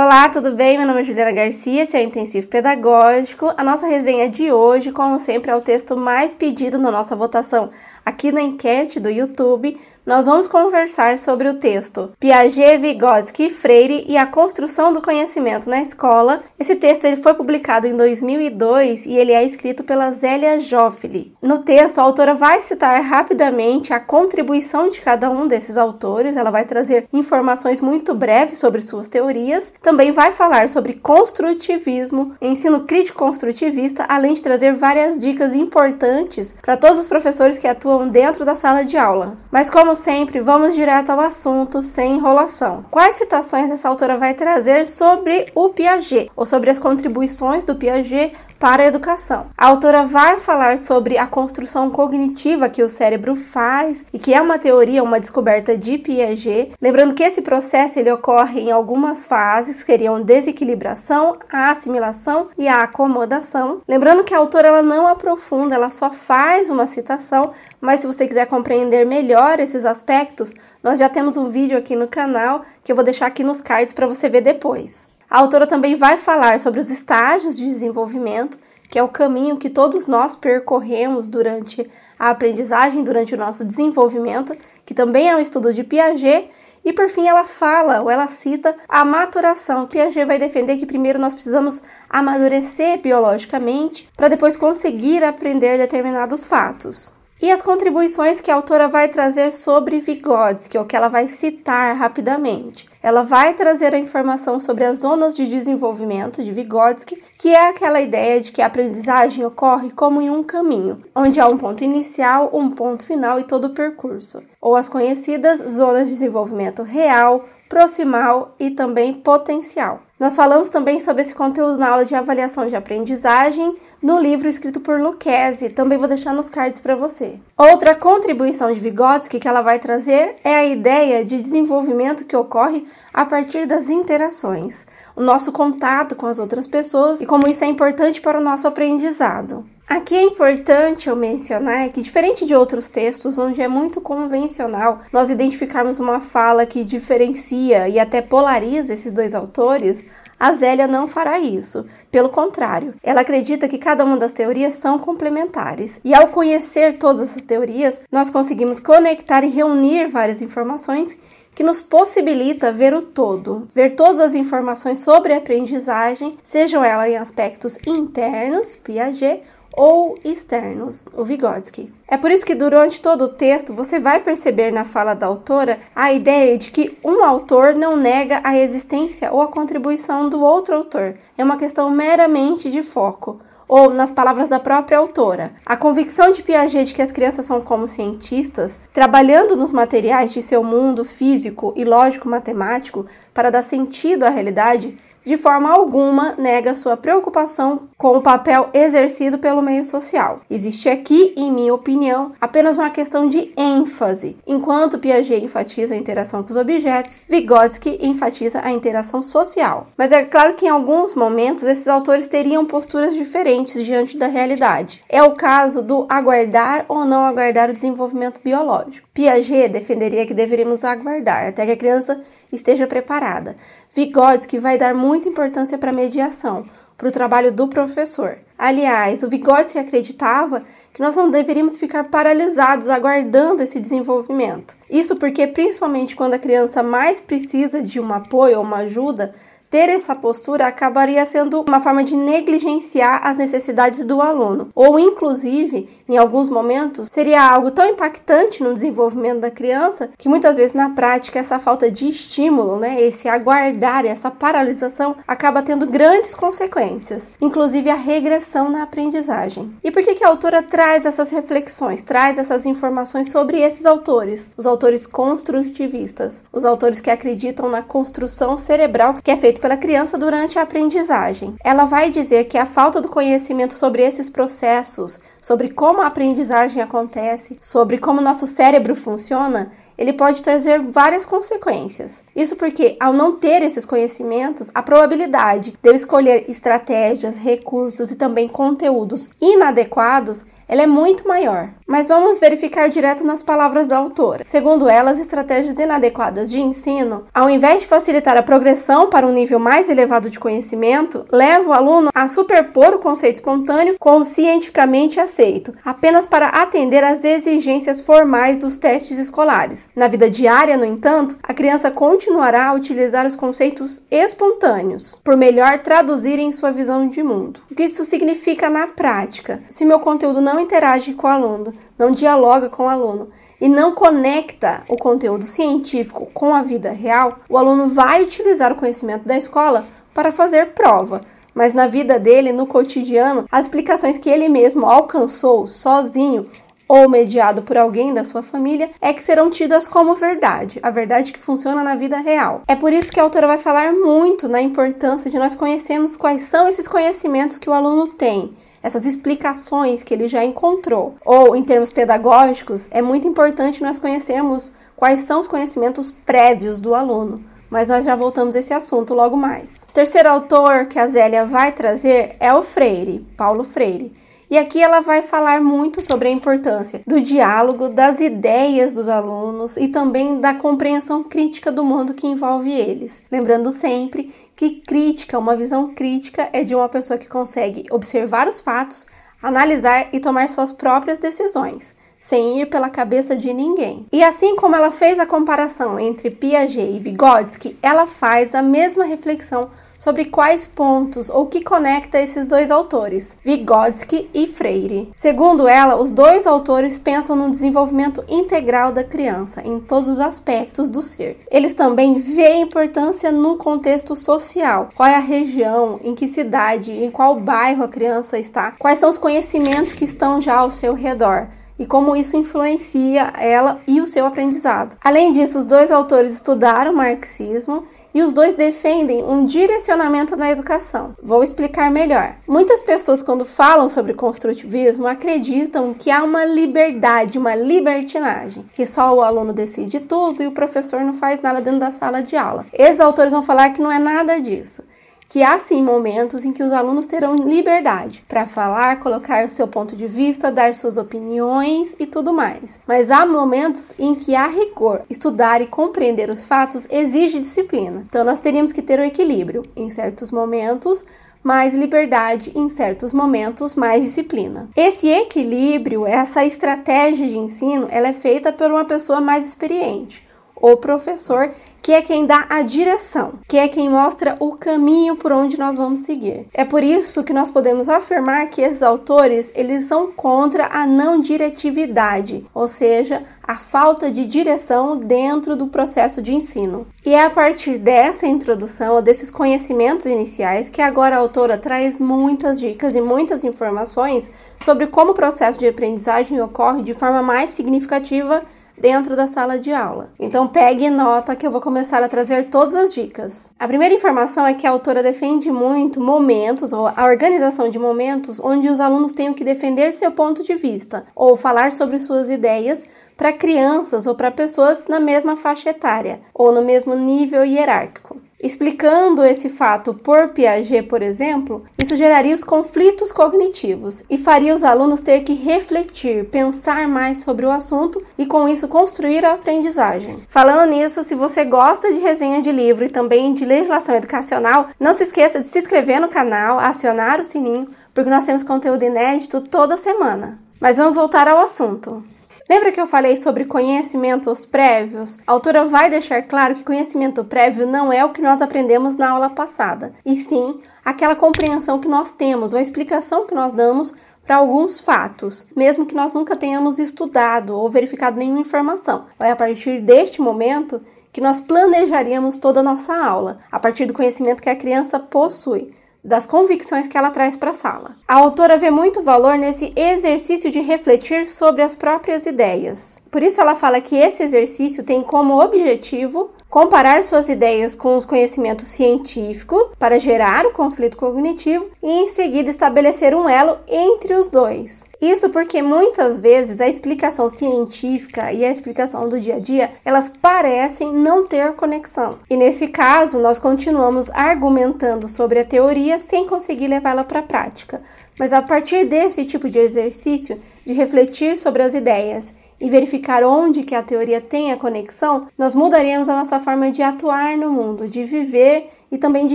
Olá, tudo bem? Meu nome é Juliana Garcia, esse é o Intensivo Pedagógico. A nossa resenha de hoje, como sempre, é o texto mais pedido na nossa votação aqui na enquete do YouTube nós vamos conversar sobre o texto Piaget, Vygotsky Freire e a construção do conhecimento na escola. Esse texto ele foi publicado em 2002 e ele é escrito pela Zélia Joffre. No texto, a autora vai citar rapidamente a contribuição de cada um desses autores, ela vai trazer informações muito breves sobre suas teorias, também vai falar sobre construtivismo, ensino crítico construtivista, além de trazer várias dicas importantes para todos os professores que atuam dentro da sala de aula. Mas como sempre, vamos direto ao assunto, sem enrolação. Quais citações essa autora vai trazer sobre o Piaget, ou sobre as contribuições do Piaget para a educação. A autora vai falar sobre a construção cognitiva que o cérebro faz e que é uma teoria, uma descoberta de Piaget. Lembrando que esse processo ele ocorre em algumas fases, que seriam desequilibração, a assimilação e a acomodação. Lembrando que a autora ela não aprofunda, ela só faz uma citação, mas se você quiser compreender melhor esses aspectos, nós já temos um vídeo aqui no canal que eu vou deixar aqui nos cards para você ver depois. A autora também vai falar sobre os estágios de desenvolvimento, que é o caminho que todos nós percorremos durante a aprendizagem, durante o nosso desenvolvimento, que também é um estudo de Piaget. E por fim, ela fala ou ela cita a maturação. Piaget vai defender que primeiro nós precisamos amadurecer biologicamente para depois conseguir aprender determinados fatos. E as contribuições que a autora vai trazer sobre Vygotsky, ou que ela vai citar rapidamente. Ela vai trazer a informação sobre as zonas de desenvolvimento de Vygotsky, que é aquela ideia de que a aprendizagem ocorre como em um caminho, onde há um ponto inicial, um ponto final e todo o percurso, ou as conhecidas zonas de desenvolvimento real, proximal e também potencial. Nós falamos também sobre esse conteúdo na aula de avaliação de aprendizagem no livro escrito por Lucchese, também vou deixar nos cards para você. Outra contribuição de Vygotsky que ela vai trazer é a ideia de desenvolvimento que ocorre a partir das interações, o nosso contato com as outras pessoas e como isso é importante para o nosso aprendizado. Aqui é importante eu mencionar que, diferente de outros textos onde é muito convencional nós identificarmos uma fala que diferencia e até polariza esses dois autores, a Zélia não fará isso. Pelo contrário, ela acredita que cada uma das teorias são complementares. E ao conhecer todas essas teorias, nós conseguimos conectar e reunir várias informações que nos possibilita ver o todo, ver todas as informações sobre a aprendizagem, sejam elas em aspectos internos, Piaget, ou externos, o Vygotsky. É por isso que durante todo o texto você vai perceber na fala da autora a ideia de que um autor não nega a existência ou a contribuição do outro autor. É uma questão meramente de foco ou nas palavras da própria autora, a convicção de Piaget de que as crianças são como cientistas, trabalhando nos materiais de seu mundo físico e lógico-matemático para dar sentido à realidade, de forma alguma nega sua preocupação com o papel exercido pelo meio social. Existe aqui, em minha opinião, apenas uma questão de ênfase. Enquanto Piaget enfatiza a interação com os objetos, Vygotsky enfatiza a interação social. Mas é claro que em alguns momentos esses autores teriam posturas diferentes diante da realidade. É o caso do aguardar ou não aguardar o desenvolvimento biológico. Piaget defenderia que deveríamos aguardar até que a criança esteja preparada. Vygotsky vai dar muita importância para a mediação, para o trabalho do professor. Aliás, o Vygotsky acreditava que nós não deveríamos ficar paralisados aguardando esse desenvolvimento. Isso porque, principalmente quando a criança mais precisa de um apoio ou uma ajuda, ter essa postura acabaria sendo uma forma de negligenciar as necessidades do aluno, ou inclusive, em alguns momentos, seria algo tão impactante no desenvolvimento da criança que muitas vezes na prática essa falta de estímulo, né, esse aguardar, essa paralisação acaba tendo grandes consequências, inclusive a regressão na aprendizagem. E por que que a autora traz essas reflexões, traz essas informações sobre esses autores, os autores construtivistas, os autores que acreditam na construção cerebral que é feita feito pela criança durante a aprendizagem. Ela vai dizer que a falta do conhecimento sobre esses processos, sobre como a aprendizagem acontece, sobre como nosso cérebro funciona, ele pode trazer várias consequências. Isso porque, ao não ter esses conhecimentos, a probabilidade de eu escolher estratégias, recursos e também conteúdos inadequados ela é muito maior. Mas vamos verificar direto nas palavras da autora. Segundo ela, as estratégias inadequadas de ensino, ao invés de facilitar a progressão para um nível mais elevado de conhecimento, levam o aluno a superpor o conceito espontâneo com o cientificamente aceito, apenas para atender às exigências formais dos testes escolares. Na vida diária, no entanto, a criança continuará a utilizar os conceitos espontâneos, por melhor traduzirem sua visão de mundo. O que isso significa na prática? Se meu conteúdo não interage com o aluno, não dialoga com o aluno e não conecta o conteúdo científico com a vida real, o aluno vai utilizar o conhecimento da escola para fazer prova. Mas na vida dele, no cotidiano, as explicações que ele mesmo alcançou sozinho ou mediado por alguém da sua família é que serão tidas como verdade, a verdade que funciona na vida real. É por isso que a autora vai falar muito na importância de nós conhecermos quais são esses conhecimentos que o aluno tem essas explicações que ele já encontrou. Ou, em termos pedagógicos, é muito importante nós conhecermos quais são os conhecimentos prévios do aluno. Mas nós já voltamos a esse assunto logo mais. O terceiro autor que a Zélia vai trazer é o Freire, Paulo Freire. E aqui ela vai falar muito sobre a importância do diálogo, das ideias dos alunos e também da compreensão crítica do mundo que envolve eles. Lembrando sempre que crítica, uma visão crítica, é de uma pessoa que consegue observar os fatos, analisar e tomar suas próprias decisões sem ir pela cabeça de ninguém. E assim como ela fez a comparação entre Piaget e Vygotsky, ela faz a mesma reflexão sobre quais pontos ou que conecta esses dois autores, Vygotsky e Freire. Segundo ela, os dois autores pensam no desenvolvimento integral da criança em todos os aspectos do ser. Eles também veem importância no contexto social, qual é a região, em que cidade, em qual bairro a criança está, quais são os conhecimentos que estão já ao seu redor e como isso influencia ela e o seu aprendizado. Além disso, os dois autores estudaram marxismo e os dois defendem um direcionamento na educação. Vou explicar melhor. Muitas pessoas, quando falam sobre construtivismo, acreditam que há uma liberdade, uma libertinagem, que só o aluno decide tudo e o professor não faz nada dentro da sala de aula. Esses autores vão falar que não é nada disso que há sim momentos em que os alunos terão liberdade para falar, colocar o seu ponto de vista, dar suas opiniões e tudo mais. Mas há momentos em que há rigor. Estudar e compreender os fatos exige disciplina. Então nós teríamos que ter o equilíbrio. Em certos momentos, mais liberdade, em certos momentos, mais disciplina. Esse equilíbrio, essa estratégia de ensino, ela é feita por uma pessoa mais experiente o professor, que é quem dá a direção, que é quem mostra o caminho por onde nós vamos seguir. É por isso que nós podemos afirmar que esses autores, eles são contra a não diretividade, ou seja, a falta de direção dentro do processo de ensino. E é a partir dessa introdução, desses conhecimentos iniciais, que agora a autora traz muitas dicas e muitas informações sobre como o processo de aprendizagem ocorre de forma mais significativa dentro da sala de aula. Então pegue nota que eu vou começar a trazer todas as dicas. A primeira informação é que a autora defende muito momentos ou a organização de momentos onde os alunos tenham que defender seu ponto de vista ou falar sobre suas ideias para crianças ou para pessoas na mesma faixa etária ou no mesmo nível hierárquico. Explicando esse fato por Piaget, por exemplo, isso geraria os conflitos cognitivos e faria os alunos ter que refletir, pensar mais sobre o assunto e com isso construir a aprendizagem. Falando nisso, se você gosta de resenha de livro e também de legislação educacional, não se esqueça de se inscrever no canal, acionar o sininho, porque nós temos conteúdo inédito toda semana. Mas vamos voltar ao assunto. Lembra que eu falei sobre conhecimentos prévios? A autora vai deixar claro que conhecimento prévio não é o que nós aprendemos na aula passada, e sim aquela compreensão que nós temos ou a explicação que nós damos para alguns fatos, mesmo que nós nunca tenhamos estudado ou verificado nenhuma informação. É a partir deste momento que nós planejaríamos toda a nossa aula, a partir do conhecimento que a criança possui das convicções que ela traz para a sala. A autora vê muito valor nesse exercício de refletir sobre as próprias ideias. Por isso ela fala que esse exercício tem como objetivo comparar suas ideias com os conhecimentos científicos para gerar o conflito cognitivo e em seguida estabelecer um elo entre os dois. Isso porque muitas vezes a explicação científica e a explicação do dia a dia, elas parecem não ter conexão. E nesse caso, nós continuamos argumentando sobre a teoria sem conseguir levá-la para a prática. Mas a partir desse tipo de exercício, de refletir sobre as ideias e verificar onde que a teoria tem a conexão, nós mudaremos a nossa forma de atuar no mundo, de viver e também de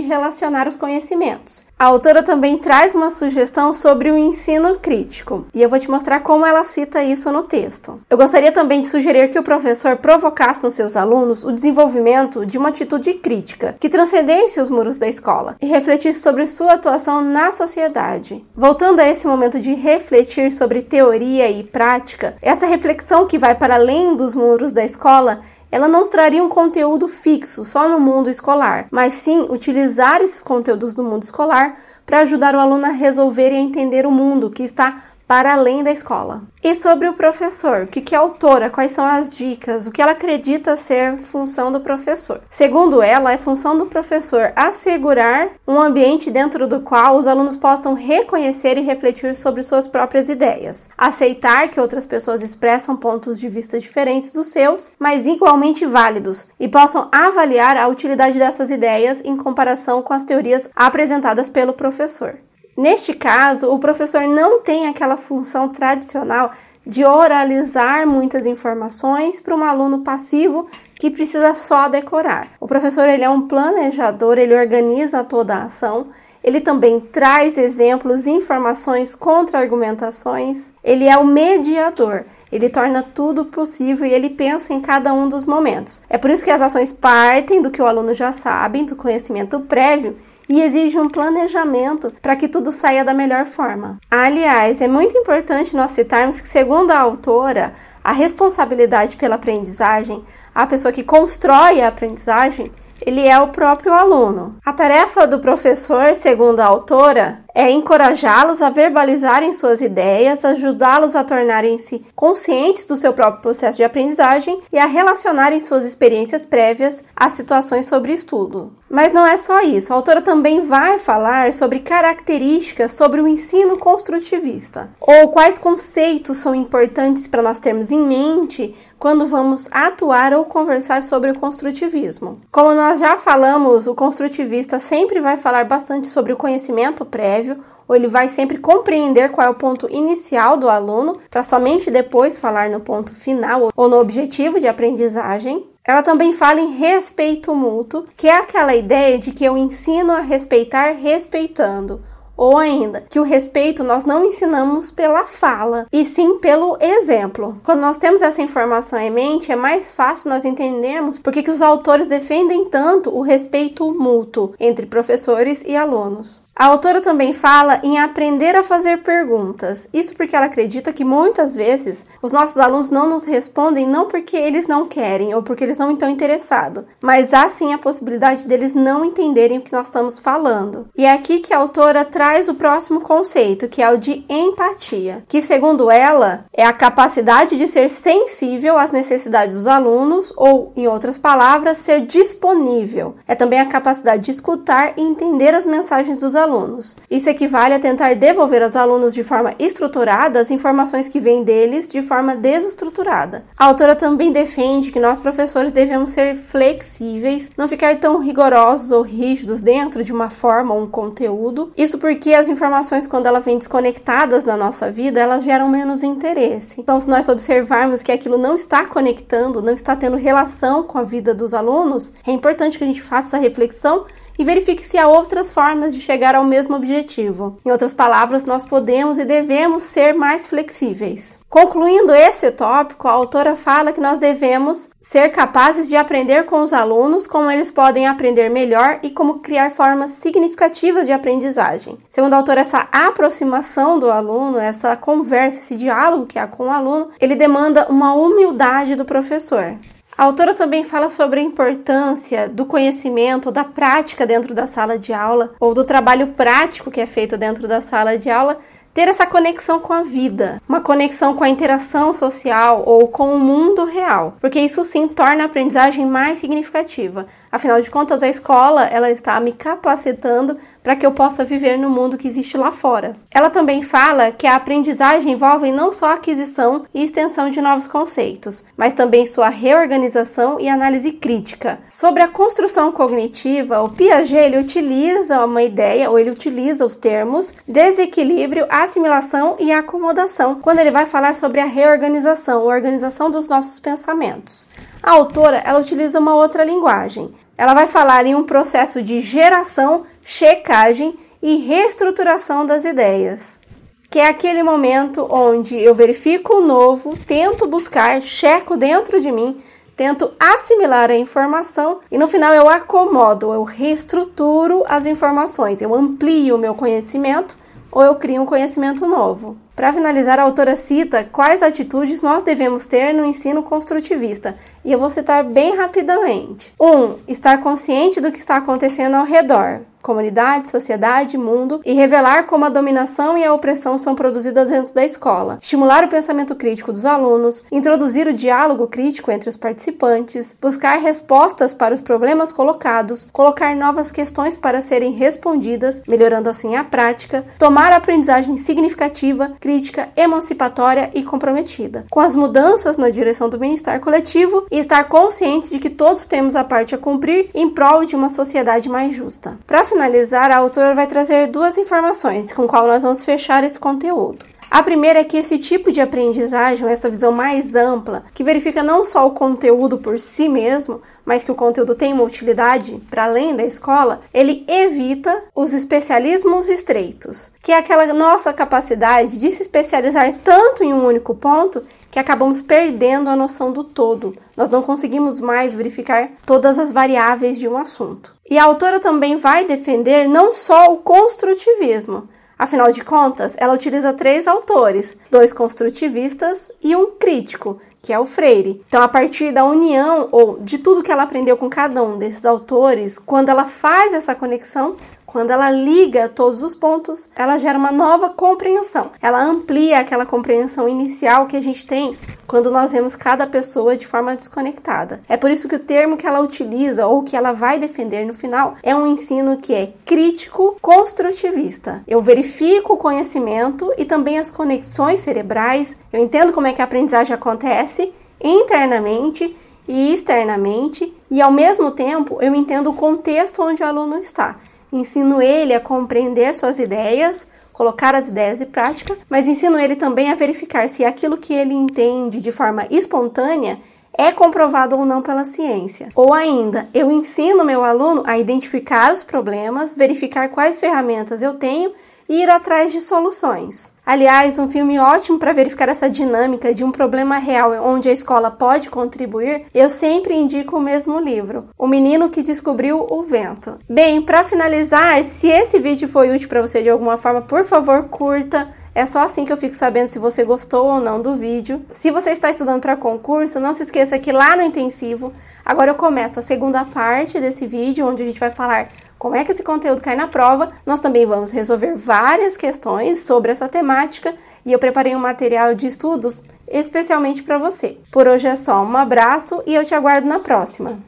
relacionar os conhecimentos. A autora também traz uma sugestão sobre o ensino crítico, e eu vou te mostrar como ela cita isso no texto. Eu gostaria também de sugerir que o professor provocasse nos seus alunos o desenvolvimento de uma atitude crítica que transcendesse os muros da escola e refletisse sobre sua atuação na sociedade. Voltando a esse momento de refletir sobre teoria e prática, essa reflexão que vai para além dos muros da escola ela não traria um conteúdo fixo só no mundo escolar, mas sim utilizar esses conteúdos do mundo escolar para ajudar o aluno a resolver e a entender o mundo que está para além da escola. E sobre o professor, o que, é autora, quais são as dicas, o que ela acredita ser função do professor. Segundo ela, é função do professor assegurar um ambiente dentro do qual os alunos possam reconhecer e refletir sobre suas próprias ideias, aceitar que outras pessoas expressam pontos de vista diferentes dos seus, mas igualmente válidos, e possam avaliar a utilidade dessas ideias em comparação com as teorias apresentadas pelo professor. Neste caso, o professor não tem aquela função tradicional de oralizar muitas informações para um aluno passivo que precisa só decorar. O professor ele é um planejador, ele organiza toda a ação, ele também traz exemplos, informações, contra-argumentações, ele é o mediador. Ele torna tudo possível e ele pensa em cada um dos momentos. É por isso que as ações partem do que o aluno já sabe, do conhecimento prévio, e exige um planejamento para que tudo saia da melhor forma. Aliás, é muito importante nós citarmos que, segundo a autora, a responsabilidade pela aprendizagem, a pessoa que constrói a aprendizagem, ele é o próprio aluno. A tarefa do professor, segundo a autora, é encorajá-los a verbalizarem suas ideias, ajudá-los a tornarem-se conscientes do seu próprio processo de aprendizagem e a relacionarem suas experiências prévias às situações sobre estudo. Mas não é só isso, a autora também vai falar sobre características sobre o ensino construtivista, ou quais conceitos são importantes para nós termos em mente quando vamos atuar ou conversar sobre o construtivismo. Como nós já falamos, o construtivista sempre vai falar bastante sobre o conhecimento prévio, ou ele vai sempre compreender qual é o ponto inicial do aluno, para somente depois falar no ponto final ou no objetivo de aprendizagem. Ela também fala em respeito mútuo, que é aquela ideia de que eu ensino a respeitar respeitando ou ainda, que o respeito nós não ensinamos pela fala, e sim pelo exemplo. Quando nós temos essa informação em mente, é mais fácil nós entendermos por que os autores defendem tanto o respeito mútuo entre professores e alunos. A autora também fala em aprender a fazer perguntas. Isso porque ela acredita que muitas vezes os nossos alunos não nos respondem não porque eles não querem ou porque eles não estão interessados, mas há sim a possibilidade deles não entenderem o que nós estamos falando. E é aqui que a autora traz o próximo conceito, que é o de empatia, que segundo ela é a capacidade de ser sensível às necessidades dos alunos ou, em outras palavras, ser disponível. É também a capacidade de escutar e entender as mensagens dos alunos alunos. Isso equivale a tentar devolver aos alunos de forma estruturada as informações que vêm deles de forma desestruturada. A autora também defende que nós professores devemos ser flexíveis, não ficar tão rigorosos ou rígidos dentro de uma forma ou um conteúdo. Isso porque as informações, quando elas vêm desconectadas na nossa vida, elas geram menos interesse. Então, se nós observarmos que aquilo não está conectando, não está tendo relação com a vida dos alunos, é importante que a gente faça essa reflexão e verifique se há outras formas de chegar ao mesmo objetivo. Em outras palavras, nós podemos e devemos ser mais flexíveis. Concluindo esse tópico, a autora fala que nós devemos ser capazes de aprender com os alunos como eles podem aprender melhor e como criar formas significativas de aprendizagem. Segundo a autora, essa aproximação do aluno, essa conversa, esse diálogo que há com o aluno, ele demanda uma humildade do professor. A autora também fala sobre a importância do conhecimento, da prática dentro da sala de aula, ou do trabalho prático que é feito dentro da sala de aula, ter essa conexão com a vida, uma conexão com a interação social ou com o mundo real, porque isso sim torna a aprendizagem mais significativa. Afinal de contas, a escola ela está me capacitando para que eu possa viver no mundo que existe lá fora. Ela também fala que a aprendizagem envolve não só a aquisição e extensão de novos conceitos, mas também sua reorganização e análise crítica. Sobre a construção cognitiva, o Piaget ele utiliza uma ideia ou ele utiliza os termos desequilíbrio, assimilação e acomodação quando ele vai falar sobre a reorganização, a organização dos nossos pensamentos. A autora ela utiliza uma outra linguagem. Ela vai falar em um processo de geração checagem e reestruturação das ideias, que é aquele momento onde eu verifico o novo, tento buscar, checo dentro de mim, tento assimilar a informação e no final eu acomodo, eu reestruturo as informações, eu amplio o meu conhecimento ou eu crio um conhecimento novo. Para finalizar, a autora cita quais atitudes nós devemos ter no ensino construtivista, e eu vou citar bem rapidamente. 1. Um, estar consciente do que está acontecendo ao redor comunidade, sociedade, mundo e revelar como a dominação e a opressão são produzidas dentro da escola, estimular o pensamento crítico dos alunos, introduzir o diálogo crítico entre os participantes, buscar respostas para os problemas colocados, colocar novas questões para serem respondidas, melhorando assim a prática, tomar a aprendizagem significativa, crítica, emancipatória e comprometida, com as mudanças na direção do bem-estar coletivo e estar consciente de que todos temos a parte a cumprir em prol de uma sociedade mais justa. Para finalizar, a autora vai trazer duas informações com qual nós vamos fechar esse conteúdo. A primeira é que esse tipo de aprendizagem, essa visão mais ampla, que verifica não só o conteúdo por si mesmo, mas que o conteúdo tem uma utilidade para além da escola, ele evita os especialismos estreitos, que é aquela nossa capacidade de se especializar tanto em um único ponto que acabamos perdendo a noção do todo. Nós não conseguimos mais verificar todas as variáveis de um assunto. E a autora também vai defender não só o construtivismo, Afinal de contas, ela utiliza três autores, dois construtivistas e um crítico, que é o Freire. Então, a partir da união ou de tudo que ela aprendeu com cada um desses autores, quando ela faz essa conexão, quando ela liga todos os pontos, ela gera uma nova compreensão. Ela amplia aquela compreensão inicial que a gente tem quando nós vemos cada pessoa de forma desconectada. É por isso que o termo que ela utiliza ou que ela vai defender no final é um ensino que é crítico construtivista. Eu verifico o conhecimento e também as conexões cerebrais, eu entendo como é que a aprendizagem acontece internamente e externamente, e ao mesmo tempo eu entendo o contexto onde o aluno está. Ensino ele a compreender suas ideias, colocar as ideias em prática, mas ensino ele também a verificar se aquilo que ele entende de forma espontânea é comprovado ou não pela ciência. Ou ainda, eu ensino meu aluno a identificar os problemas, verificar quais ferramentas eu tenho e ir atrás de soluções. Aliás, um filme ótimo para verificar essa dinâmica de um problema real onde a escola pode contribuir, eu sempre indico o mesmo livro, O Menino que Descobriu o Vento. Bem, para finalizar, se esse vídeo foi útil para você de alguma forma, por favor, curta. É só assim que eu fico sabendo se você gostou ou não do vídeo. Se você está estudando para concurso, não se esqueça que lá no intensivo, agora eu começo a segunda parte desse vídeo, onde a gente vai falar como é que esse conteúdo cai na prova. Nós também vamos resolver várias questões sobre essa temática e eu preparei um material de estudos especialmente para você. Por hoje é só, um abraço e eu te aguardo na próxima.